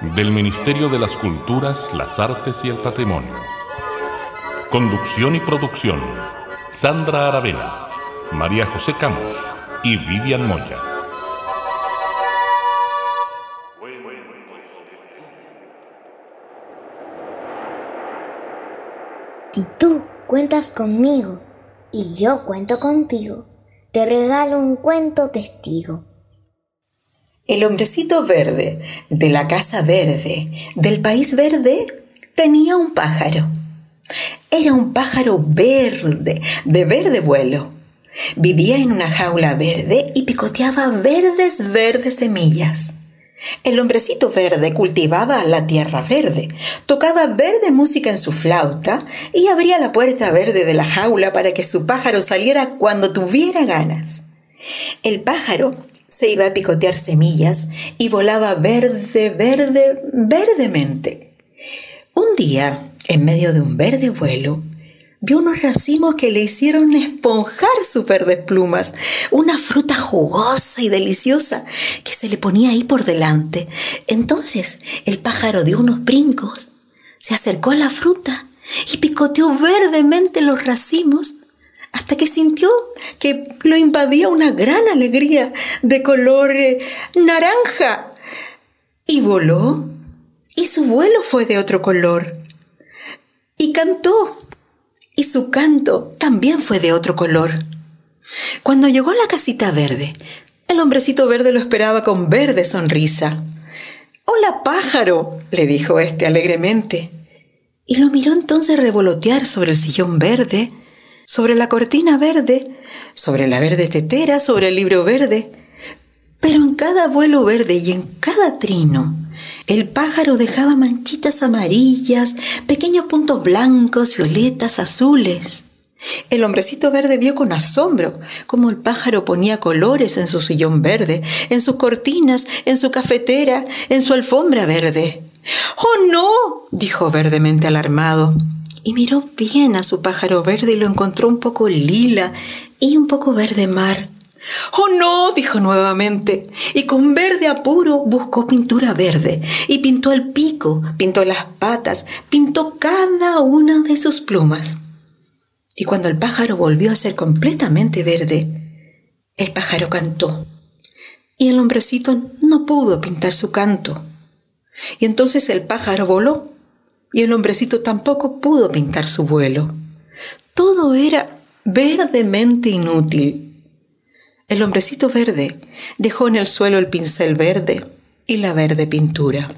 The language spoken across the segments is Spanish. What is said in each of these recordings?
del Ministerio de las Culturas, las Artes y el Patrimonio. Conducción y producción, Sandra Aravena, María José Camos y Vivian Moya. Si tú cuentas conmigo y yo cuento contigo, te regalo un cuento testigo. El hombrecito verde de la casa verde del país verde tenía un pájaro. Era un pájaro verde, de verde vuelo. Vivía en una jaula verde y picoteaba verdes, verdes semillas. El hombrecito verde cultivaba la tierra verde, tocaba verde música en su flauta y abría la puerta verde de la jaula para que su pájaro saliera cuando tuviera ganas. El pájaro se iba a picotear semillas y volaba verde, verde, verdemente. Un día, en medio de un verde vuelo, vio unos racimos que le hicieron esponjar sus verdes plumas, una fruta jugosa y deliciosa que se le ponía ahí por delante. Entonces el pájaro dio unos brincos, se acercó a la fruta y picoteó verdemente los racimos hasta que sintió que lo invadía una gran alegría de color eh, naranja. Y voló, y su vuelo fue de otro color. Y cantó, y su canto también fue de otro color. Cuando llegó a la casita verde, el hombrecito verde lo esperaba con verde sonrisa. Hola pájaro, le dijo éste alegremente, y lo miró entonces revolotear sobre el sillón verde, sobre la cortina verde, sobre la verde tetera, sobre el libro verde. Pero en cada vuelo verde y en cada trino, el pájaro dejaba manchitas amarillas, pequeños puntos blancos, violetas, azules. El hombrecito verde vio con asombro cómo el pájaro ponía colores en su sillón verde, en sus cortinas, en su cafetera, en su alfombra verde. ¡Oh, no! dijo verdemente alarmado y miró bien a su pájaro verde y lo encontró un poco lila y un poco verde mar. ¡Oh no! dijo nuevamente, y con verde apuro buscó pintura verde, y pintó el pico, pintó las patas, pintó cada una de sus plumas. Y cuando el pájaro volvió a ser completamente verde, el pájaro cantó, y el hombrecito no pudo pintar su canto. Y entonces el pájaro voló y el hombrecito tampoco pudo pintar su vuelo. Todo era verdemente inútil. El hombrecito verde dejó en el suelo el pincel verde y la verde pintura.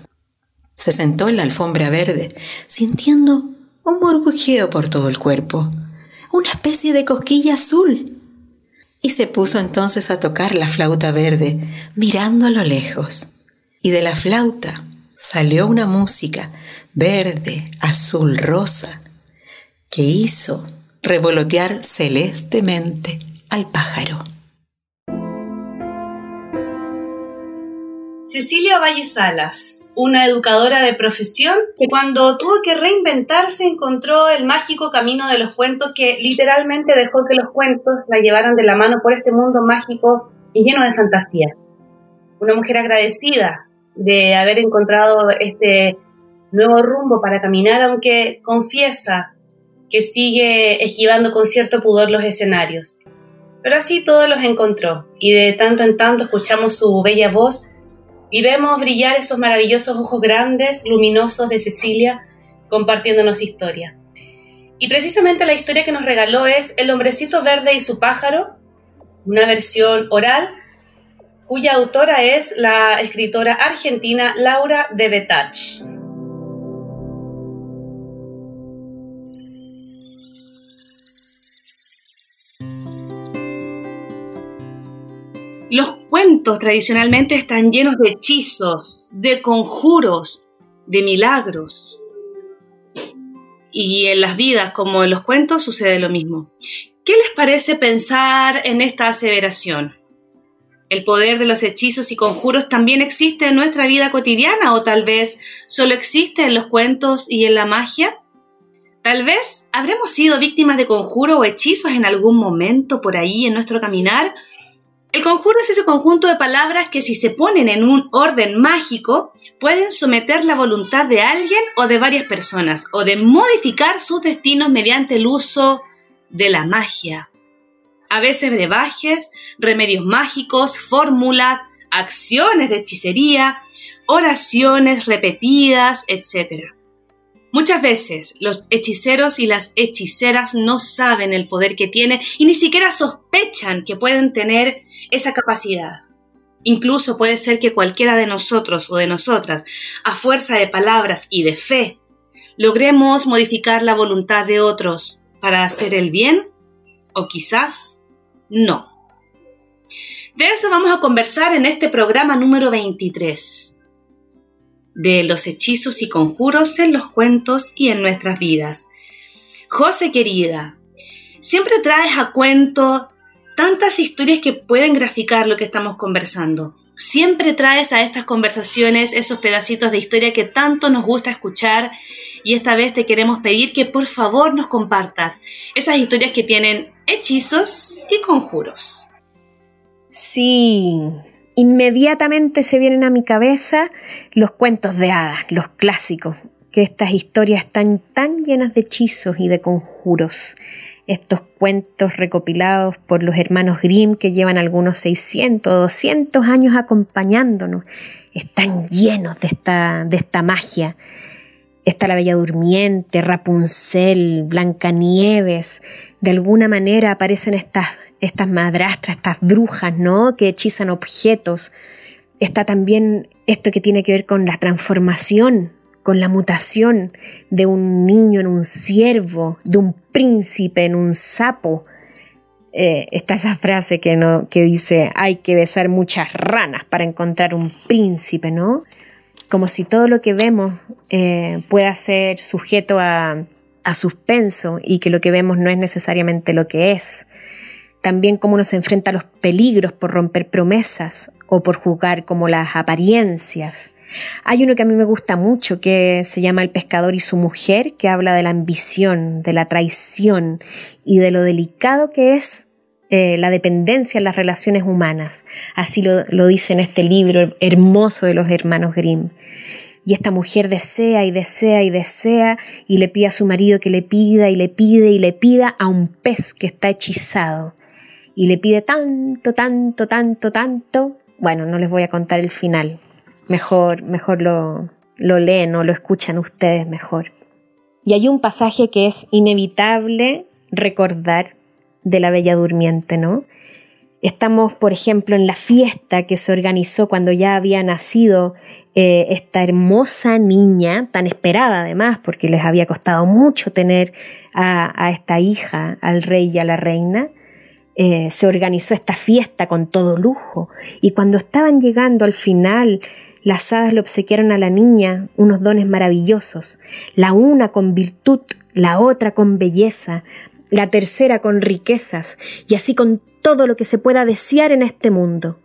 Se sentó en la alfombra verde, sintiendo un burbujeo por todo el cuerpo, una especie de cosquilla azul. Y se puso entonces a tocar la flauta verde, mirando a lo lejos. Y de la flauta salió una música verde, azul, rosa, que hizo revolotear celestemente al pájaro. Cecilia Valle Salas, una educadora de profesión que cuando tuvo que reinventarse encontró el mágico camino de los cuentos que literalmente dejó que los cuentos la llevaran de la mano por este mundo mágico y lleno de fantasía. Una mujer agradecida de haber encontrado este nuevo rumbo para caminar, aunque confiesa que sigue esquivando con cierto pudor los escenarios. Pero así todos los encontró y de tanto en tanto escuchamos su bella voz y vemos brillar esos maravillosos ojos grandes, luminosos de Cecilia, compartiéndonos historia. Y precisamente la historia que nos regaló es El hombrecito verde y su pájaro, una versión oral cuya autora es la escritora argentina Laura de Betach. Los cuentos tradicionalmente están llenos de hechizos, de conjuros, de milagros. Y en las vidas, como en los cuentos, sucede lo mismo. ¿Qué les parece pensar en esta aseveración? ¿El poder de los hechizos y conjuros también existe en nuestra vida cotidiana o tal vez solo existe en los cuentos y en la magia? Tal vez habremos sido víctimas de conjuros o hechizos en algún momento por ahí en nuestro caminar. El conjuro es ese conjunto de palabras que si se ponen en un orden mágico pueden someter la voluntad de alguien o de varias personas o de modificar sus destinos mediante el uso de la magia a veces brebajes, remedios mágicos, fórmulas, acciones de hechicería, oraciones repetidas, etc. Muchas veces los hechiceros y las hechiceras no saben el poder que tienen y ni siquiera sospechan que pueden tener esa capacidad. Incluso puede ser que cualquiera de nosotros o de nosotras, a fuerza de palabras y de fe, logremos modificar la voluntad de otros para hacer el bien o quizás no. De eso vamos a conversar en este programa número 23. De los hechizos y conjuros en los cuentos y en nuestras vidas. José querida, siempre traes a cuento tantas historias que pueden graficar lo que estamos conversando. Siempre traes a estas conversaciones esos pedacitos de historia que tanto nos gusta escuchar y esta vez te queremos pedir que por favor nos compartas esas historias que tienen hechizos y conjuros. Sí, inmediatamente se vienen a mi cabeza los cuentos de hadas, los clásicos, que estas historias están tan llenas de hechizos y de conjuros. Estos cuentos recopilados por los hermanos Grimm que llevan algunos 600 o 200 años acompañándonos, están llenos de esta, de esta magia está la Bella Durmiente, Rapunzel, Blancanieves. De alguna manera aparecen estas, estas madrastras, estas brujas, ¿no? Que hechizan objetos. Está también esto que tiene que ver con la transformación, con la mutación de un niño en un ciervo, de un príncipe en un sapo. Eh, está esa frase que, no, que dice hay que besar muchas ranas para encontrar un príncipe, ¿no? como si todo lo que vemos eh, pueda ser sujeto a, a suspenso y que lo que vemos no es necesariamente lo que es. También cómo uno se enfrenta a los peligros por romper promesas o por jugar como las apariencias. Hay uno que a mí me gusta mucho que se llama El pescador y su mujer, que habla de la ambición, de la traición y de lo delicado que es eh, la dependencia en las relaciones humanas. Así lo, lo dice en este libro hermoso de los hermanos Grimm. Y esta mujer desea y desea y desea y le pide a su marido que le pida y le pide y le pida a un pez que está hechizado. Y le pide tanto, tanto, tanto, tanto. Bueno, no les voy a contar el final. Mejor, mejor lo, lo leen o lo escuchan ustedes mejor. Y hay un pasaje que es inevitable recordar de la Bella Durmiente, ¿no? Estamos, por ejemplo, en la fiesta que se organizó cuando ya había nacido eh, esta hermosa niña, tan esperada además, porque les había costado mucho tener a, esta hija, al rey y a la reina. Eh, se organizó esta fiesta con todo lujo y cuando estaban llegando al final, las hadas le obsequiaron a la niña unos dones maravillosos, la una con virtud, la otra con belleza, la tercera con riquezas, y así con todo lo que se pueda desear en este mundo.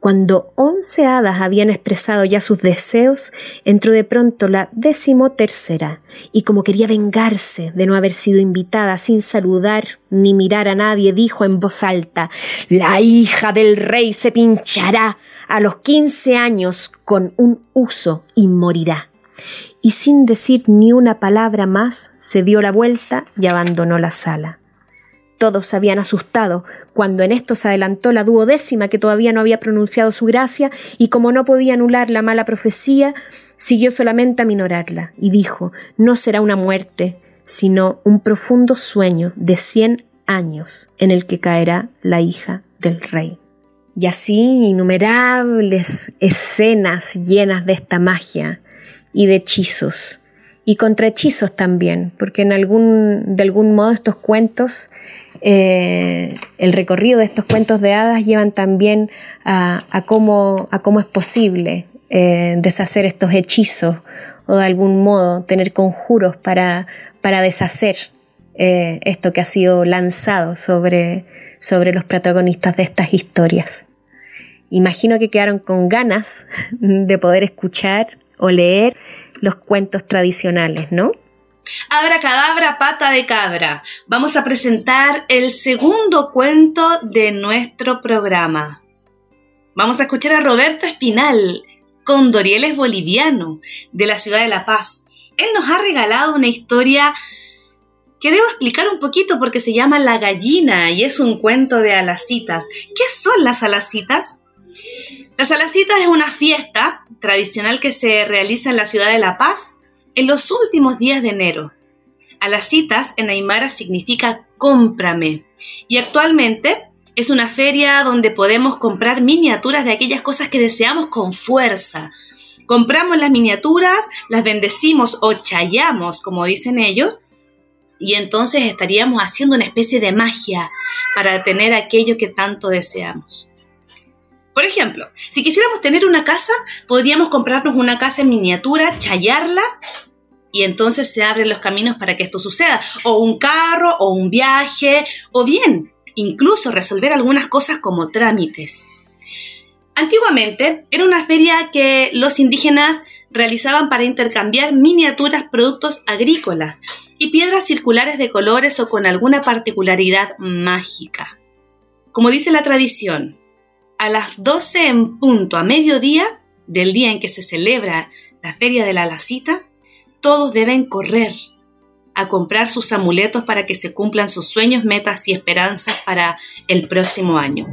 Cuando once hadas habían expresado ya sus deseos, entró de pronto la decimotercera, y como quería vengarse de no haber sido invitada sin saludar ni mirar a nadie, dijo en voz alta La hija del rey se pinchará a los quince años con un uso y morirá y sin decir ni una palabra más se dio la vuelta y abandonó la sala. Todos se habían asustado cuando en esto se adelantó la duodécima que todavía no había pronunciado su gracia y como no podía anular la mala profecía, siguió solamente a minorarla y dijo no será una muerte, sino un profundo sueño de cien años en el que caerá la hija del rey. Y así innumerables escenas llenas de esta magia, y de hechizos y contra hechizos también, porque en algún, de algún modo estos cuentos, eh, el recorrido de estos cuentos de hadas llevan también a, cómo, a cómo, es posible eh, deshacer estos hechizos o de algún modo tener conjuros para, para deshacer eh, esto que ha sido lanzado sobre, sobre los protagonistas de estas historias. Imagino que quedaron con ganas de poder escuchar o leer los cuentos tradicionales, ¿no? Abra cadabra, pata de cabra. Vamos a presentar el segundo cuento de nuestro programa. Vamos a escuchar a Roberto Espinal, Condorieles boliviano, de la ciudad de La Paz. Él nos ha regalado una historia que debo explicar un poquito porque se llama La gallina y es un cuento de alacitas. ¿Qué son las alacitas? Las alacitas es una fiesta tradicional que se realiza en la ciudad de La Paz en los últimos días de enero. Alacitas en Aymara significa cómprame y actualmente es una feria donde podemos comprar miniaturas de aquellas cosas que deseamos con fuerza. Compramos las miniaturas, las bendecimos o chayamos, como dicen ellos, y entonces estaríamos haciendo una especie de magia para tener aquello que tanto deseamos. Por ejemplo, si quisiéramos tener una casa, podríamos comprarnos una casa en miniatura, chayarla y entonces se abren los caminos para que esto suceda. O un carro, o un viaje, o bien incluso resolver algunas cosas como trámites. Antiguamente era una feria que los indígenas realizaban para intercambiar miniaturas productos agrícolas y piedras circulares de colores o con alguna particularidad mágica. Como dice la tradición, a las 12 en punto a mediodía del día en que se celebra la feria de la lacita, todos deben correr a comprar sus amuletos para que se cumplan sus sueños, metas y esperanzas para el próximo año.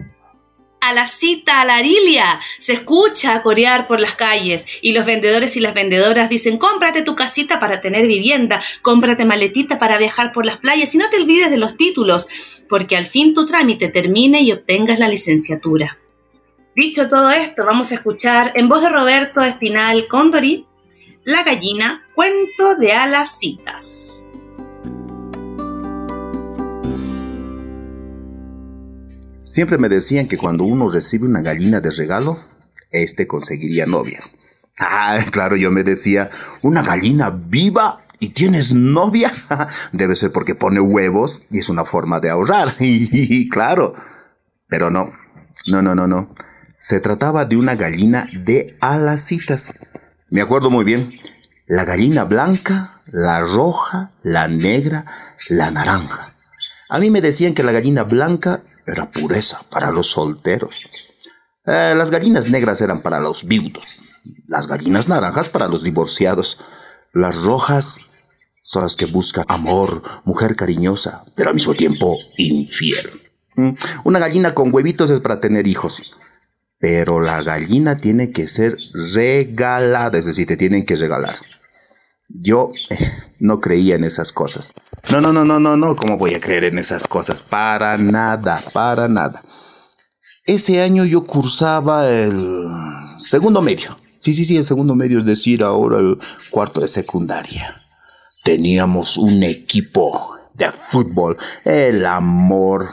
A la cita, a la arilia, se escucha corear por las calles y los vendedores y las vendedoras dicen, cómprate tu casita para tener vivienda, cómprate maletita para viajar por las playas y no te olvides de los títulos, porque al fin tu trámite termine y obtengas la licenciatura. Dicho todo esto, vamos a escuchar en voz de Roberto Espinal Condori, La gallina, cuento de alas citas. Siempre me decían que cuando uno recibe una gallina de regalo, este conseguiría novia. Ah, claro, yo me decía, ¿una gallina viva y tienes novia? Debe ser porque pone huevos y es una forma de ahorrar. Y claro, pero no, no, no, no, no. Se trataba de una gallina de alacitas. Me acuerdo muy bien. La gallina blanca, la roja, la negra, la naranja. A mí me decían que la gallina blanca era pureza para los solteros. Eh, las gallinas negras eran para los viudos, las gallinas naranjas para los divorciados, las rojas son las que buscan amor, mujer cariñosa, pero al mismo tiempo infiel. Mm, una gallina con huevitos es para tener hijos, pero la gallina tiene que ser regalada, es decir, te tienen que regalar. Yo no creía en esas cosas. No, no, no, no, no, no, ¿cómo voy a creer en esas cosas? Para nada, para nada. Ese año yo cursaba el segundo medio. Sí, sí, sí, el segundo medio, es decir, ahora el cuarto de secundaria. Teníamos un equipo de fútbol. El amor,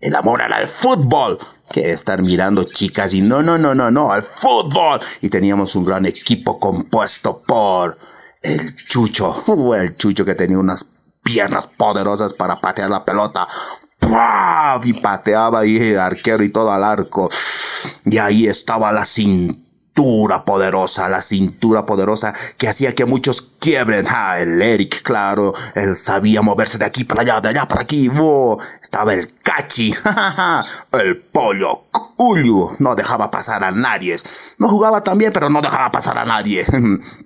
el amor el fútbol. Que estar mirando chicas y no, no, no, no, no, el fútbol. Y teníamos un gran equipo compuesto por el Chucho, el Chucho que tenía unas piernas poderosas para patear la pelota. Y pateaba ahí el arquero y todo al arco. Y ahí estaba la cintura poderosa, la cintura poderosa que hacía que muchos quiebren. Ah, el Eric, claro, él sabía moverse de aquí para allá, de allá para aquí. estaba el Cachi, el pollo, Ulyu, no dejaba pasar a nadie. No jugaba tan bien, pero no dejaba pasar a nadie.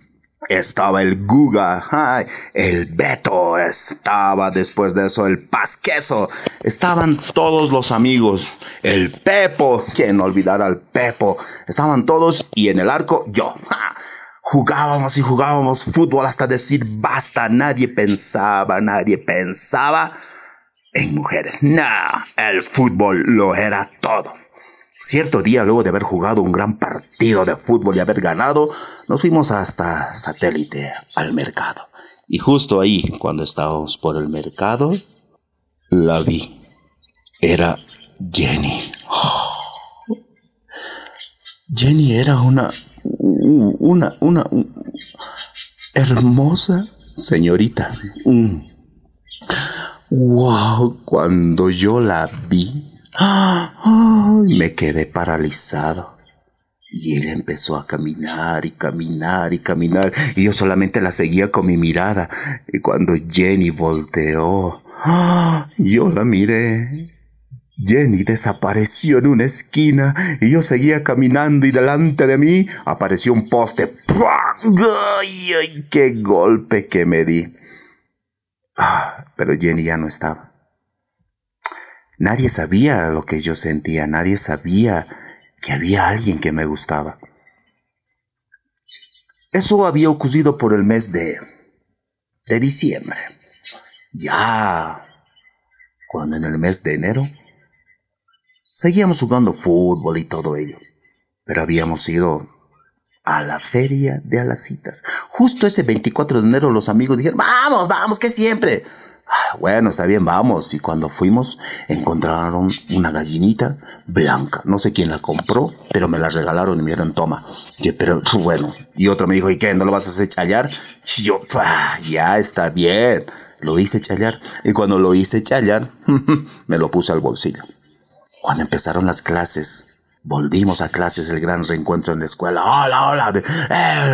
Estaba el Guga, el Beto, estaba después de eso el Pasqueso, estaban todos los amigos, el Pepo, quien olvidara al Pepo, estaban todos y en el arco yo. Jugábamos y jugábamos fútbol hasta decir basta, nadie pensaba, nadie pensaba en mujeres. No, el fútbol lo era todo. Cierto día, luego de haber jugado un gran partido de fútbol y haber ganado, nos fuimos hasta satélite, al mercado. Y justo ahí, cuando estábamos por el mercado, la vi. Era Jenny. Jenny era una... Una... Una... hermosa señorita. ¡Wow! Mm. Cuando yo la vi, me quedé paralizado. Y ella empezó a caminar y caminar y caminar. Y yo solamente la seguía con mi mirada. Y cuando Jenny volteó, yo la miré. Jenny desapareció en una esquina y yo seguía caminando y delante de mí apareció un poste. ¡Ay, ay qué golpe que me di! Ah, pero Jenny ya no estaba. Nadie sabía lo que yo sentía, nadie sabía que había alguien que me gustaba. Eso había ocurrido por el mes de, de diciembre. Ya, cuando en el mes de enero seguíamos jugando fútbol y todo ello, pero habíamos ido a la feria de Alacitas. Justo ese 24 de enero los amigos dijeron, vamos, vamos, que siempre. Bueno, está bien, vamos. Y cuando fuimos, encontraron una gallinita blanca. No sé quién la compró, pero me la regalaron y me dijeron, toma. Y, pero bueno, y otro me dijo, ¿y qué? ¿No lo vas a hacer challar? Y yo, ya está bien. Lo hice challar. Y cuando lo hice challar, me lo puse al bolsillo. Cuando empezaron las clases, Volvimos a clases, el gran reencuentro en la escuela. Hola, hola.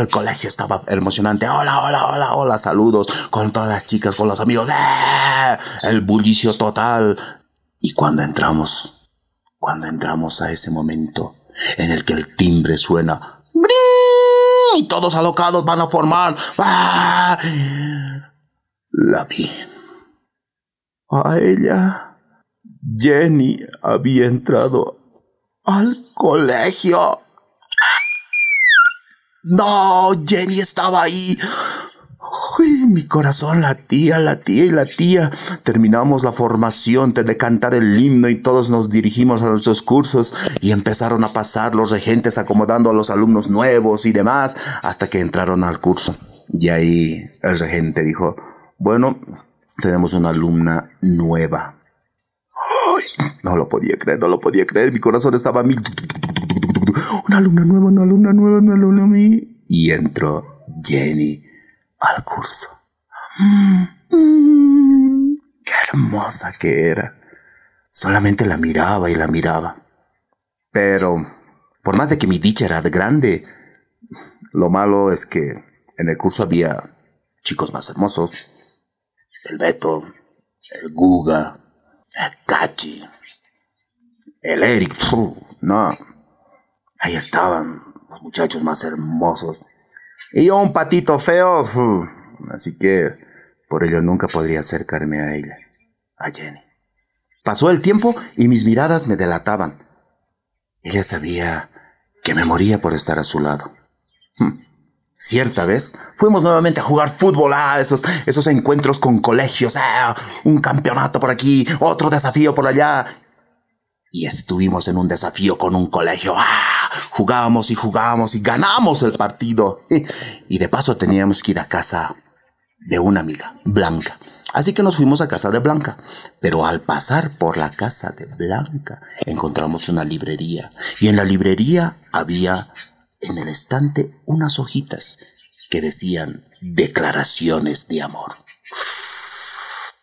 El colegio estaba emocionante. Hola, hola, hola, hola. Saludos con todas las chicas, con los amigos. Eh, el bullicio total. Y cuando entramos, cuando entramos a ese momento en el que el timbre suena y todos alocados van a formar. ¡ah! La vi. A ella, Jenny había entrado al colegio. No, Jenny estaba ahí. Uy, mi corazón latía, latía y latía. Terminamos la formación de cantar el himno y todos nos dirigimos a nuestros cursos y empezaron a pasar los regentes acomodando a los alumnos nuevos y demás hasta que entraron al curso. Y ahí el regente dijo, bueno, tenemos una alumna nueva. No lo podía creer, no lo podía creer. Mi corazón estaba a mil. Una alumna nueva, una alumna nueva, una alumna nueva. Y entró Jenny al curso. Mm, qué hermosa que era. Solamente la miraba y la miraba. Pero, por más de que mi dicha era grande, lo malo es que en el curso había chicos más hermosos. El Beto, el Guga, el Cachi, el Eric, no. Ahí estaban los muchachos más hermosos. Y yo un patito feo, así que por ello nunca podría acercarme a ella, a Jenny. Pasó el tiempo y mis miradas me delataban. Ella sabía que me moría por estar a su lado. Cierta vez fuimos nuevamente a jugar fútbol, a esos, esos encuentros con colegios, ah, un campeonato por aquí, otro desafío por allá, y estuvimos en un desafío con un colegio. ¡Ah! Jugábamos y jugábamos y ganamos el partido. Y de paso teníamos que ir a casa de una amiga, Blanca. Así que nos fuimos a casa de Blanca. Pero al pasar por la casa de Blanca encontramos una librería. Y en la librería había en el estante unas hojitas que decían declaraciones de amor.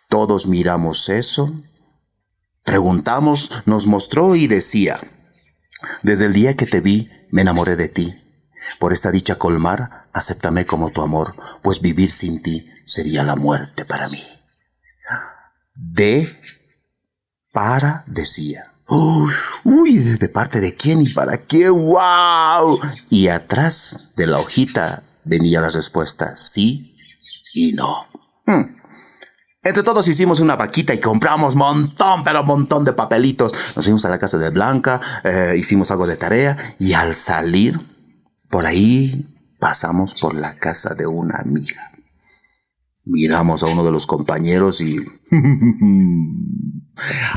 Todos miramos eso Preguntamos, nos mostró y decía, desde el día que te vi, me enamoré de ti. Por esta dicha colmar, acéptame como tu amor, pues vivir sin ti sería la muerte para mí. De, para, decía. Uy, ¿de parte de quién y para qué? ¡Wow! Y atrás de la hojita venía la respuesta, sí y no. Hmm. Entre todos hicimos una vaquita y compramos montón, pero montón de papelitos. Nos fuimos a la casa de Blanca, eh, hicimos algo de tarea y al salir por ahí pasamos por la casa de una amiga. Miramos a uno de los compañeros y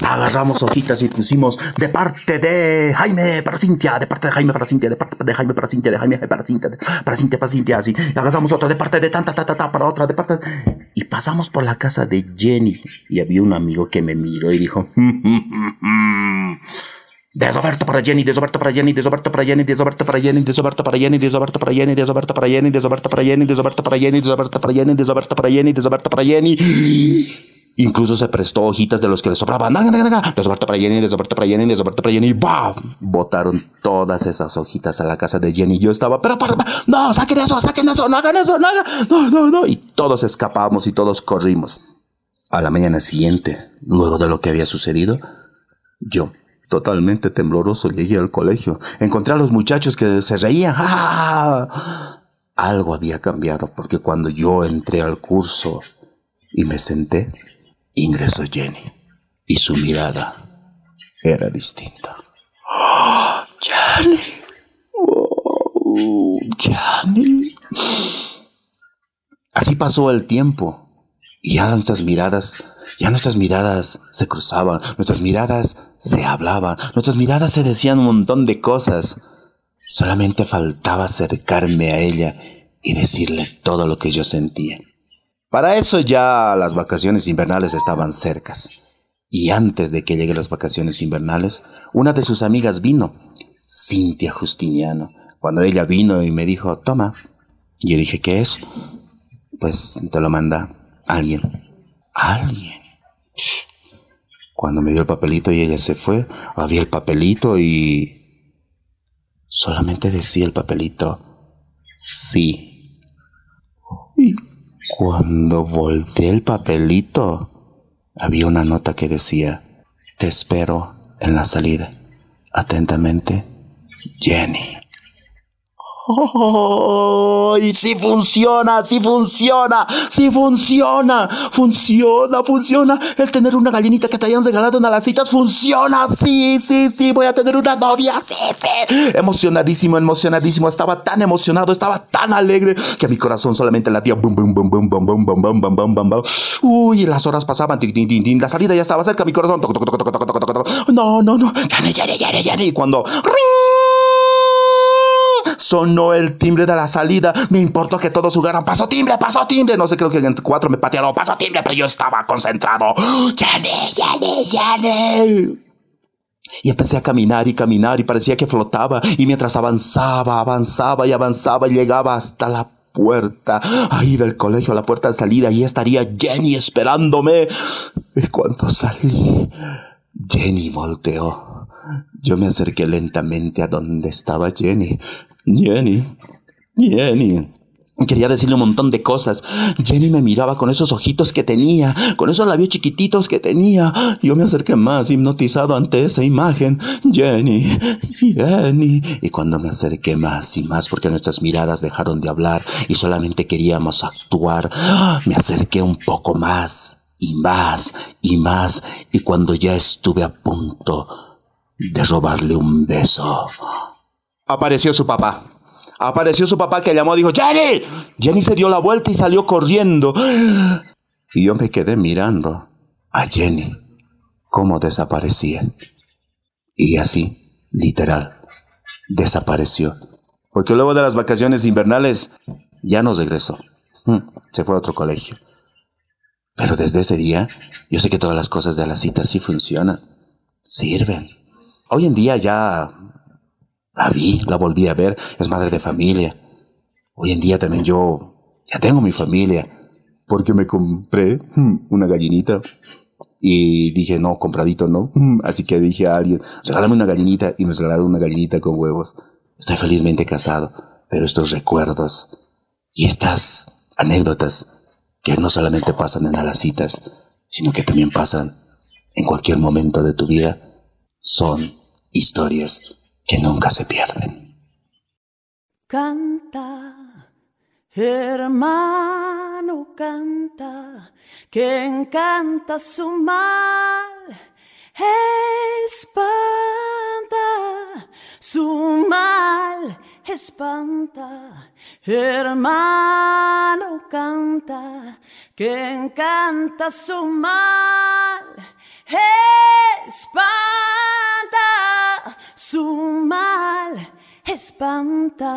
Agarramos hojitas y pusimos de parte de Jaime para Cintia, de parte de Jaime para Cintia, de parte de Jaime para Cintia, de Jaime para Cintia, para Cintia para Cintia, así. agarramos otra de parte de tanta, ta, ta, para otra, de parte. Y pasamos por la casa de Jenny y había un amigo que me miró y dijo, Desoberto para Jenny, desoberto para Jenny, desoberto para Jenny, desoberto para Jenny, desoberto para Jenny, desoberto para Jenny, desoberto para Jenny, desoberto para Jenny, desoberto para Jenny, desoberto para Jenny, desoberto para Jenny, desoberto para Jenny. Incluso se prestó hojitas de los que le sobraban. Desoberto para Jenny, desoberto para Jenny, desoberto para Jenny. ¡Bam! Botaron todas esas hojitas a la casa de Jenny. Yo estaba, pero, pero, no, saquen eso, saquen eso, no hagan eso, no hagan, no, no, no. Y todos escapamos y todos corrimos. A la mañana siguiente, luego de lo que había sucedido, yo Totalmente tembloroso llegué al colegio. Encontré a los muchachos que se reían. Algo había cambiado porque cuando yo entré al curso y me senté, ingresó Jenny y su mirada era distinta. ¡Jenny! Oh, ¡Jenny! Así pasó el tiempo y ya nuestras miradas, ya nuestras miradas se cruzaban, nuestras miradas se hablaban, nuestras miradas se decían un montón de cosas. Solamente faltaba acercarme a ella y decirle todo lo que yo sentía. Para eso ya las vacaciones invernales estaban cercas. Y antes de que lleguen las vacaciones invernales, una de sus amigas vino, Cintia Justiniano. Cuando ella vino y me dijo, toma, yo dije, ¿qué es? Pues te lo manda Alguien. Alguien. Cuando me dio el papelito y ella se fue, había el papelito y... Solamente decía el papelito, sí. Cuando volteé el papelito, había una nota que decía, te espero en la salida. Atentamente, Jenny. ¡Oh! Y sí funciona, sí funciona, sí funciona, funciona, funciona. El tener una gallinita que te hayan regalado en las citas funciona, sí, sí, sí. Voy a tener una novia, sí, sí. Emocionadísimo, emocionadísimo. Estaba tan emocionado, estaba tan alegre que mi corazón solamente latía. Bum, bum, bum, bum, bum, bum, bum, bum, bum, bum, bum. Uy, las horas pasaban. La salida ya estaba cerca, mi corazón. No, no, no. Ya, ya, ya, ya, ya. Y cuando. Sonó el timbre de la salida. Me importó que todos jugaran. Paso timbre, paso timbre. No sé, creo que en cuatro me patearon. Paso timbre, pero yo estaba concentrado. ¡Jenny, Jenny, Jenny! Y empecé a caminar y caminar y parecía que flotaba. Y mientras avanzaba, avanzaba y avanzaba, llegaba hasta la puerta, ahí del colegio, la puerta de salida, y estaría Jenny esperándome. Y cuando salí, Jenny volteó. Yo me acerqué lentamente a donde estaba Jenny. Jenny, Jenny. Quería decirle un montón de cosas. Jenny me miraba con esos ojitos que tenía, con esos labios chiquititos que tenía. Yo me acerqué más, hipnotizado ante esa imagen. Jenny, Jenny. Y cuando me acerqué más y más, porque nuestras miradas dejaron de hablar y solamente queríamos actuar, me acerqué un poco más y más y más. Y cuando ya estuve a punto de robarle un beso, apareció su papá. Apareció su papá que llamó y dijo, Jenny. Jenny se dio la vuelta y salió corriendo. Y yo me quedé mirando a Jenny, cómo desaparecía. Y así, literal, desapareció. Porque luego de las vacaciones invernales ya no regresó. Mm, se fue a otro colegio. Pero desde ese día, yo sé que todas las cosas de la cita sí funcionan, sirven. Hoy en día ya la vi, la volví a ver, es madre de familia. Hoy en día también yo ya tengo mi familia, porque me compré hmm, una gallinita y dije, no, compradito no. Hmm, así que dije a alguien, regálame una gallinita y me regalaron una gallinita con huevos. Estoy felizmente casado, pero estos recuerdos y estas anécdotas que no solamente pasan en las citas, sino que también pasan en cualquier momento de tu vida, son historias que nunca se pierden. Canta, hermano, canta, que encanta su mal. Espanta, su mal espanta, hermano, canta, que encanta su mal. Espanta su mal espanta.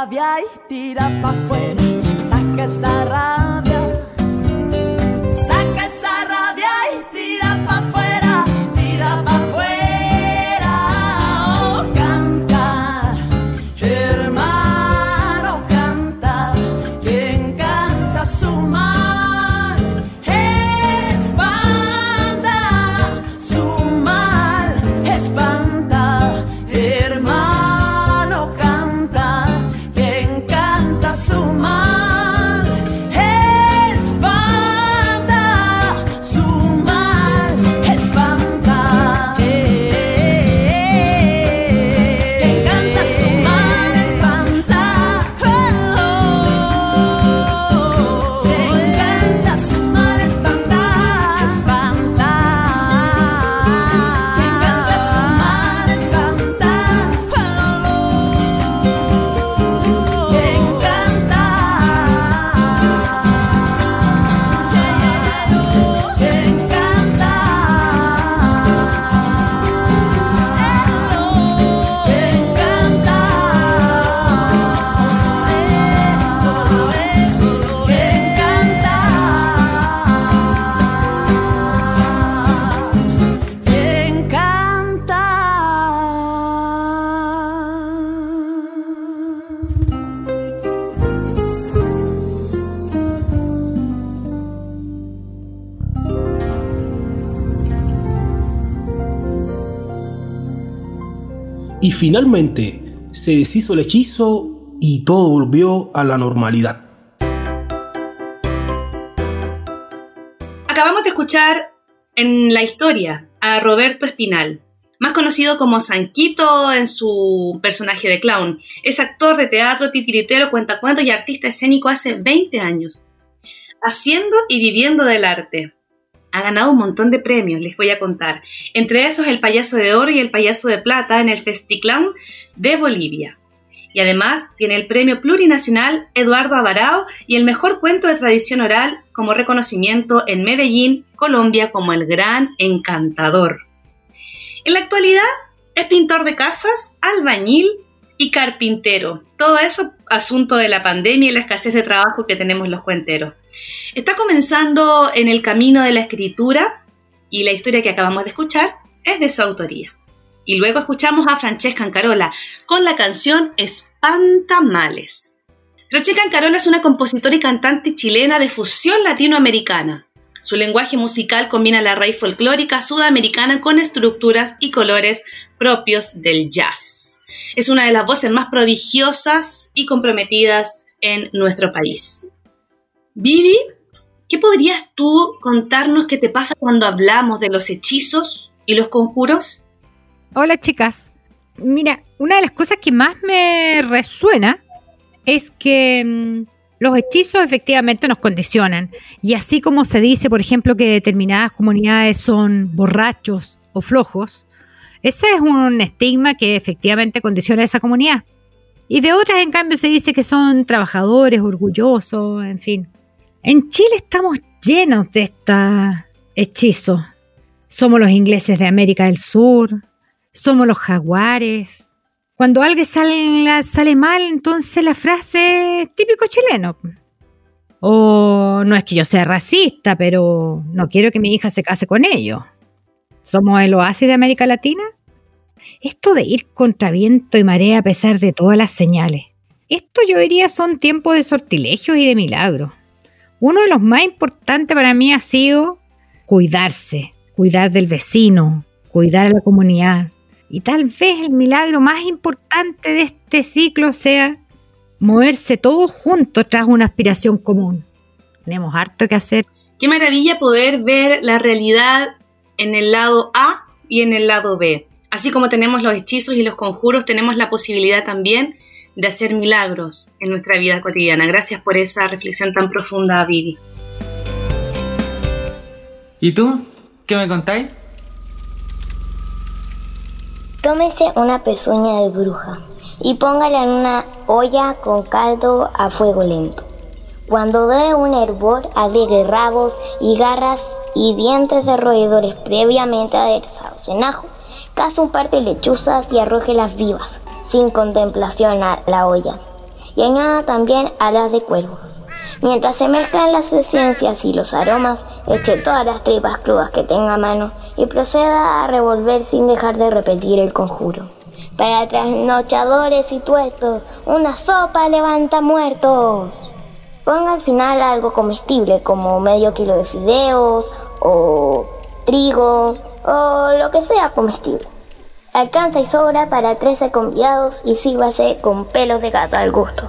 Rabia y tira pa' afuera. Saca esa rabia. Finalmente se deshizo el hechizo y todo volvió a la normalidad. Acabamos de escuchar en la historia a Roberto Espinal, más conocido como Sanquito en su personaje de clown. Es actor de teatro, titiritero, cuentacuentos y artista escénico hace 20 años, haciendo y viviendo del arte. Ha ganado un montón de premios, les voy a contar. Entre esos el payaso de oro y el payaso de plata en el Festiclown de Bolivia. Y además tiene el premio plurinacional Eduardo Abarao y el mejor cuento de tradición oral como reconocimiento en Medellín, Colombia, como el gran encantador. En la actualidad es pintor de casas, albañil y carpintero. Todo eso asunto de la pandemia y la escasez de trabajo que tenemos los cuenteros. Está comenzando en el camino de la escritura y la historia que acabamos de escuchar es de su autoría. Y luego escuchamos a Francesca Ancarola con la canción Espantamales. Francesca Ancarola es una compositora y cantante chilena de fusión latinoamericana. Su lenguaje musical combina la raíz folclórica sudamericana con estructuras y colores propios del jazz. Es una de las voces más prodigiosas y comprometidas en nuestro país. Vivi, ¿qué podrías tú contarnos qué te pasa cuando hablamos de los hechizos y los conjuros? Hola chicas. Mira, una de las cosas que más me resuena es que mm, los hechizos efectivamente nos condicionan. Y así como se dice, por ejemplo, que determinadas comunidades son borrachos o flojos, ese es un estigma que efectivamente condiciona a esa comunidad. Y de otras, en cambio, se dice que son trabajadores, orgullosos, en fin. En Chile estamos llenos de estos hechizos. Somos los ingleses de América del Sur, somos los jaguares. Cuando algo sale, sale mal, entonces la frase es típico chileno. O no es que yo sea racista, pero no quiero que mi hija se case con ellos. ¿Somos el oasis de América Latina? Esto de ir contra viento y marea a pesar de todas las señales. Esto yo diría son tiempos de sortilegios y de milagros. Uno de los más importantes para mí ha sido cuidarse, cuidar del vecino, cuidar a la comunidad. Y tal vez el milagro más importante de este ciclo sea moverse todos juntos tras una aspiración común. Tenemos harto que hacer. Qué maravilla poder ver la realidad en el lado A y en el lado B. Así como tenemos los hechizos y los conjuros, tenemos la posibilidad también de hacer milagros en nuestra vida cotidiana. Gracias por esa reflexión tan profunda, Vivi. ¿Y tú? ¿Qué me contáis? Tómese una pezuña de bruja y póngala en una olla con caldo a fuego lento. Cuando dé un hervor, agregue rabos y garras y dientes de roedores previamente aderezados en ajo. Case un par de lechuzas y arrójelas vivas, sin contemplación a la olla. Y añada también alas de cuervos. Mientras se mezclan las esencias y los aromas, eche todas las tripas crudas que tenga a mano y proceda a revolver sin dejar de repetir el conjuro. Para trasnochadores y tuertos, una sopa levanta muertos. Ponga al final algo comestible como medio kilo de fideos o trigo o lo que sea comestible. Alcanza y sobra para 13 convidados y sírvase con pelos de gato al gusto.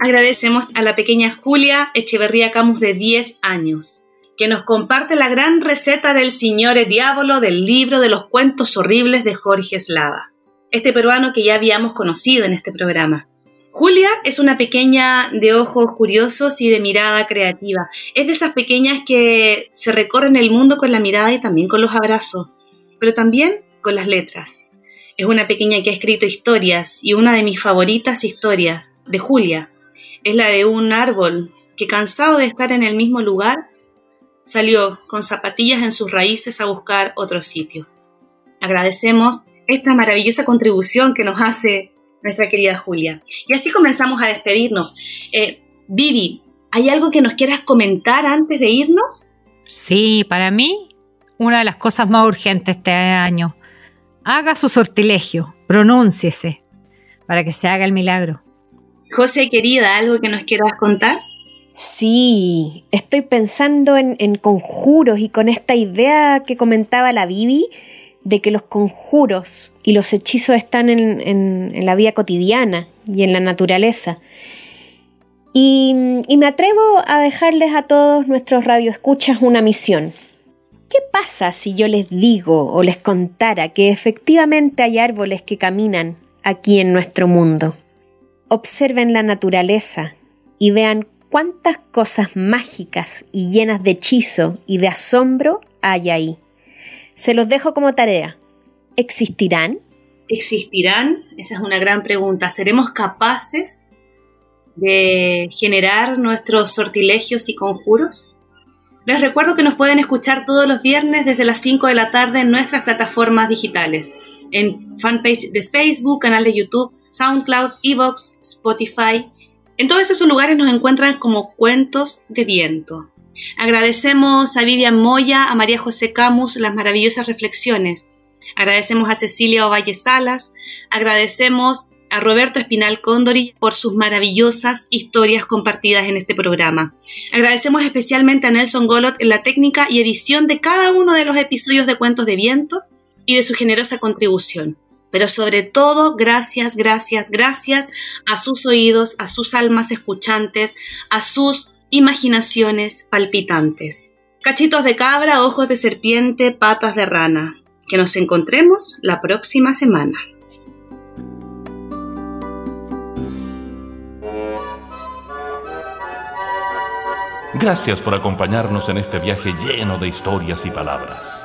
Agradecemos a la pequeña Julia Echeverría Camus de 10 años, que nos comparte la gran receta del Signore Diavolo del libro de los cuentos horribles de Jorge Eslava, este peruano que ya habíamos conocido en este programa. Julia es una pequeña de ojos curiosos y de mirada creativa. Es de esas pequeñas que se recorren el mundo con la mirada y también con los abrazos, pero también con las letras. Es una pequeña que ha escrito historias y una de mis favoritas historias de Julia es la de un árbol que cansado de estar en el mismo lugar, salió con zapatillas en sus raíces a buscar otro sitio. Agradecemos esta maravillosa contribución que nos hace nuestra querida Julia. Y así comenzamos a despedirnos. Eh, Vivi, ¿hay algo que nos quieras comentar antes de irnos? Sí, para mí, una de las cosas más urgentes este año. Haga su sortilegio, pronúnciese, para que se haga el milagro. José, querida, ¿algo que nos quieras contar? Sí, estoy pensando en, conjuros y con esta idea que comentaba la Bibi de que los conjuros y los hechizos están en, la vida cotidiana y en la naturaleza. Y, y, me atrevo a dejarles a todos nuestros radioescuchas una misión. ¿Qué pasa si yo les digo o les contara que efectivamente hay árboles que caminan aquí en nuestro mundo? Observen la naturaleza y vean cuántas cosas mágicas y llenas de hechizo y de asombro hay ahí. Se los dejo como tarea. ¿Existirán? ¿Existirán? Esa es una gran pregunta. ¿Seremos capaces de generar nuestros sortilegios y conjuros? Les recuerdo que nos pueden escuchar todos los viernes desde las 5 de la tarde en nuestras plataformas digitales en fanpage de Facebook, canal de YouTube, SoundCloud, Evox, Spotify. En todos esos lugares nos encuentran como Cuentos de Viento. Agradecemos a Vivian Moya, a María José Camus las maravillosas reflexiones. Agradecemos a Cecilia Ovalle Salas. Agradecemos a Roberto Espinal Cóndori por sus maravillosas historias compartidas en este programa. Agradecemos especialmente a Nelson Golot en la técnica y edición de cada uno de los episodios de Cuentos de Viento y de su generosa contribución. Pero sobre todo, gracias, gracias, gracias a sus oídos, a sus almas escuchantes, a sus imaginaciones palpitantes. Cachitos de cabra, ojos de serpiente, patas de rana. Que nos encontremos la próxima semana. Gracias por acompañarnos en este viaje lleno de historias y palabras.